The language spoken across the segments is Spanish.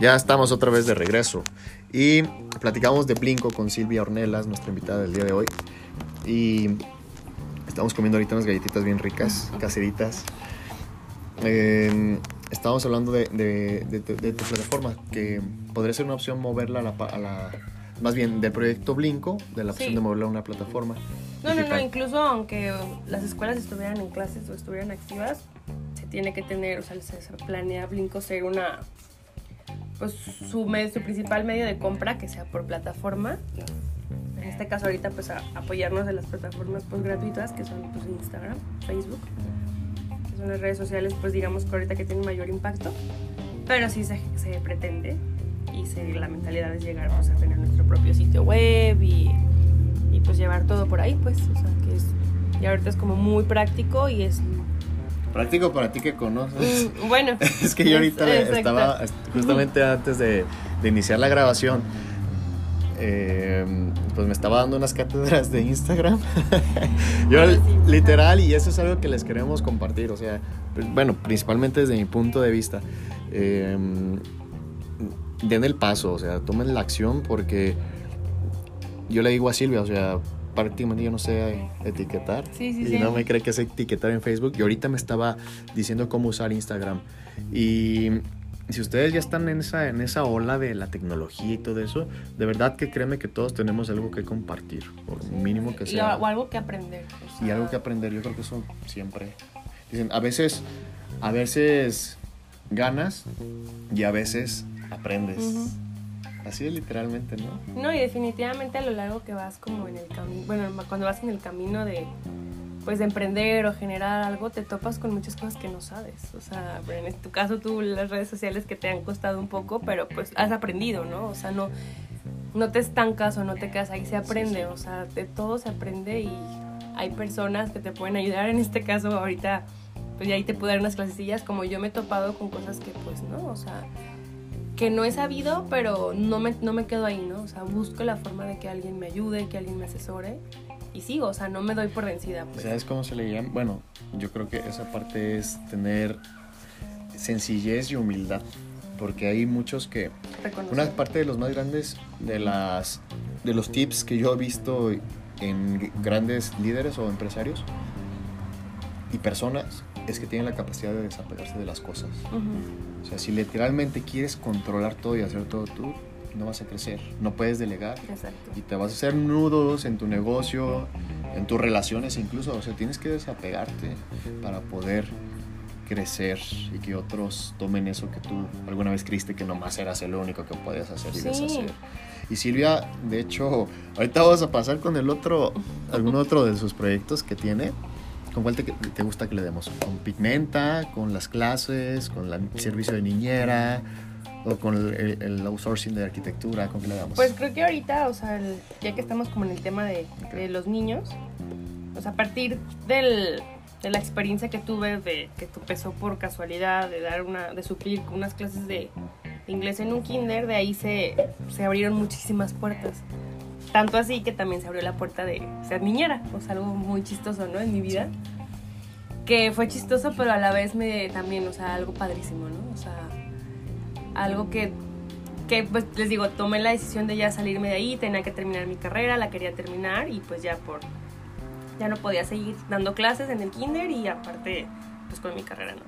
Ya estamos otra vez de regreso y platicamos de Blinco con Silvia Ornelas, nuestra invitada del día de hoy. Y estamos comiendo ahorita unas galletitas bien ricas, caseritas. Eh, estábamos hablando de, de- de tu- de tu plataforma, que podría ser una opción moverla a la, pa- a la- más bien del proyecto Blinco, de la opción Sí. de moverla a una plataforma. No, no, no, incluso aunque las escuelas estuvieran en clases o estuvieran activas, se tiene que tener, o sea, se planea Blinko ser una, pues su, me- su principal medio de compra que sea por plataforma. En este caso ahorita pues a- apoyarnos de las plataformas pues gratuitas que son pues Instagram, Facebook, que son las redes sociales pues digamos que ahorita que tienen mayor impacto, pero sí se, se pretende y se, la mentalidad es llegar pues a tener nuestro propio sitio web y y pues llevar todo por ahí, pues, o sea, que es, y ahorita es como muy práctico y es, Práctico para ti que conoces. mm, bueno. Es que yo ahorita le- estaba, est- justamente antes de, de iniciar la grabación, eh, pues me estaba dando unas cátedras de Instagram. yo literal, y eso es algo que les queremos compartir, o sea, pues, bueno, principalmente desde mi punto de vista. eh, den el paso, o sea, tomen la acción porque yo le digo a Silvia, o sea, prácticamente yo no sé etiquetar Sí, sí, y sí. no me cree que sé etiquetar en Facebook y ahorita me estaba diciendo cómo usar Instagram y si ustedes ya están en esa, en esa ola de la tecnología y todo eso, de verdad que créeme que todos tenemos algo que compartir, por mínimo que Y- sea. o algo que aprender. o Y sea, algo que aprender, yo creo que eso siempre. Dicen, a veces, a veces ganas y a veces aprendes. Ujú. Así es literalmente, ¿no? No, y definitivamente a lo largo que vas como en el camino, bueno, cuando vas en el camino de, pues, de emprender o generar algo, te topas con muchas cosas que no sabes. O sea, en este, tu caso tú las redes sociales que te han costado un poco, pero pues has aprendido, ¿no? O sea, no, no te estancas o no te quedas ahí, se aprende, o sea, de todo se aprende y hay personas que te pueden ayudar. En este caso, ahorita, pues ya ahí te puedo dar unas clasecillas, como yo me he topado con cosas que pues no, o sea, que no he sabido, pero no me, no me quedo ahí, ¿no? O sea, busco la forma de que alguien me ayude, que alguien me asesore y sigo, o sea, no me doy por vencida. Pues. ¿Sabes cómo se le llama? Bueno, yo creo que esa parte es tener sencillez y humildad. Porque hay muchos que Reconocer. Una parte de los más grandes de las de los tips que yo he visto en grandes líderes o empresarios y personas es que tienen la capacidad de desapegarse de las cosas. Ujú. O sea, si literalmente quieres controlar todo y hacer todo tú, no vas a crecer, no puedes delegar Exacto. y te vas a hacer nudos en tu negocio, en tus relaciones incluso, o sea, tienes que desapegarte para poder crecer y que otros tomen eso que tú alguna vez creíste que nomás eras el único que podías hacer y Sí. deshacer. Y Silvia, de hecho, ahorita vamos a pasar con el otro, algún otro de sus proyectos que tiene. ¿Con cuál te, te gusta que le demos? ¿Con Pigmenta? ¿Con las clases? ¿Con el servicio de niñera? ¿O con el, el outsourcing de arquitectura? ¿Con qué le damos? Pues creo que ahorita, o sea, el- ya que estamos como en el tema de, de los niños, o sea, a partir del, de la experiencia que tuve de que empezó por casualidad de dar una, de suplir unas clases de, de inglés en un kinder, de ahí se, se abrieron muchísimas puertas. Tanto así que también se abrió la puerta de ser niñera, o sea, algo muy chistoso, ¿no? En mi vida. Que fue chistoso, pero a la vez me también, o sea, algo padrísimo, ¿no? O sea, algo que que pues les digo, tomé la decisión de ya salirme de ahí, tenía que terminar mi carrera, la quería terminar y pues ya por ya no podía seguir dando clases en el kinder y aparte pues con mi carrera no.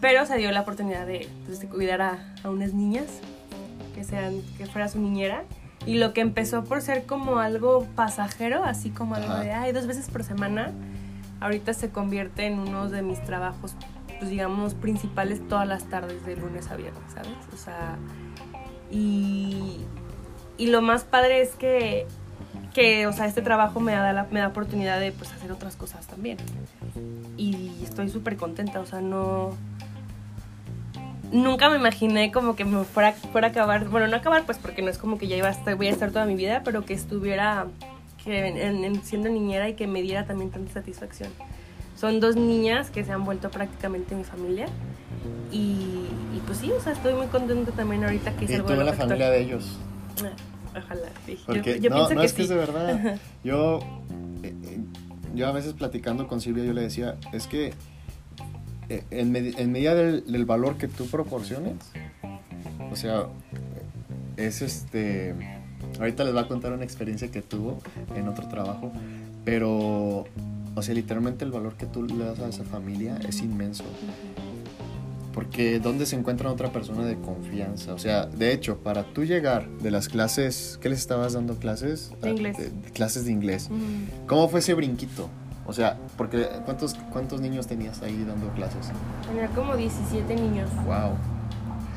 Pero se dio la oportunidad de, pues, de cuidar a, a unas niñas que sean que fuera su niñera y lo que empezó por ser como algo pasajero, así como algo Ajá. de ay, dos veces por semana, ahorita se convierte en uno de mis trabajos pues digamos principales todas las tardes de lunes a viernes, ¿sabes? O sea, y, y lo más padre es que, que, o sea, este trabajo me da la me da oportunidad de pues hacer otras cosas también. Y estoy súper contenta, o sea, no... Nunca me imaginé como que me fuera, fuera a acabar, bueno, no acabar pues porque no es como que ya iba a estar, voy a estar toda mi vida, pero que estuviera que en- en- en siendo niñera y que me diera también tanta satisfacción. Son dos niñas que se han vuelto prácticamente mi familia y, y pues sí, o sea, estoy muy contenta también ahorita que es y tú en la familia de ellos. Ah, Ojalá, sí. Yo- Porque yo, no, pienso no que es que es de verdad. Yo, eh, eh, yo a veces platicando con Silvia, yo le decía, es que en, medi- en medida del, del valor que tú proporciones, o sea, es este. Ahorita les va a contar una experiencia que tuvo en otro trabajo, pero, o sea, literalmente el valor que tú le das a esa familia es inmenso. Porque ¿dónde se encuentra otra persona de confianza? O sea, de hecho, para tú llegar de las clases, ¿qué les estabas dando clases? De inglés. De- de clases de inglés. ¿Cómo fue ese brinquito? O sea, porque ¿cuántos, cuántos niños tenías ahí dando clases? Tenía como 17 niños. Wow.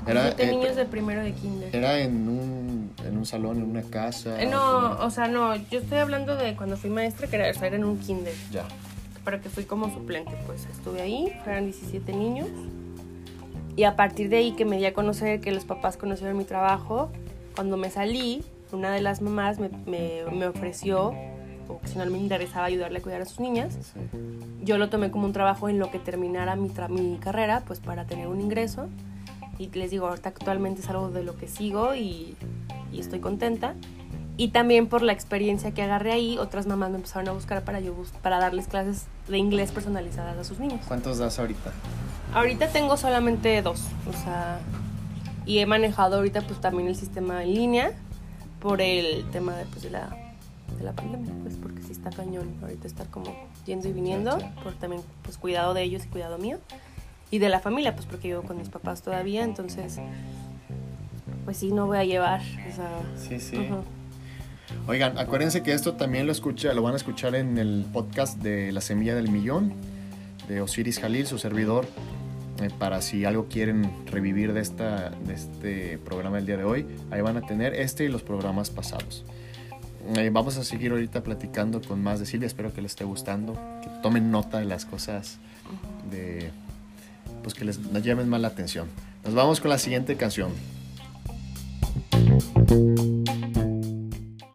17 eh, niños de primero de kinder. era en un, en un salón, en una casa. Eh, no, o sea, no, yo estoy hablando de cuando fui maestra, que era, o sea, era en un kinder, Ya. para que fui como suplente, pues estuve ahí, fueron 17 niños, y a partir de ahí que me di a conocer, que los papás conocieron mi trabajo, cuando me salí, una de las mamás me, me, me ofreció, o que si no me interesaba ayudarle a cuidar a sus niñas, Sí. yo lo tomé como un trabajo en lo que terminara mi, tra- mi carrera, pues para tener un ingreso. Y les digo, ahorita actualmente es algo de lo que sigo y, y estoy contenta. Y también por la experiencia que agarré ahí, otras mamás me empezaron a buscar para, yo bus- para darles clases de inglés personalizadas a sus niños. ¿Cuántos das ahorita? Ahorita tengo solamente dos, o sea, y he manejado ahorita pues también el sistema en línea por el tema de, pues, de, la, de la pandemia, pues porque sí está cañón ahorita estar como yendo y viniendo, por también pues cuidado de ellos y cuidado mío, y de la familia, pues porque vivo con mis papás todavía, entonces pues sí, no voy a llevar, o sea... Sí, sí. ujú. Oigan, acuérdense que esto también lo escucha, lo van a escuchar en el podcast de La Semilla del Millón de Osiris Jalil, su servidor, eh, para si algo quieren revivir de, esta, de este programa del día de hoy, ahí van a tener este y los programas pasados. Eh, vamos a seguir ahorita platicando con más de Silvia, espero que les esté gustando, que tomen nota de las cosas de pues que les nos llamen más la atención. Nos vamos con la siguiente canción.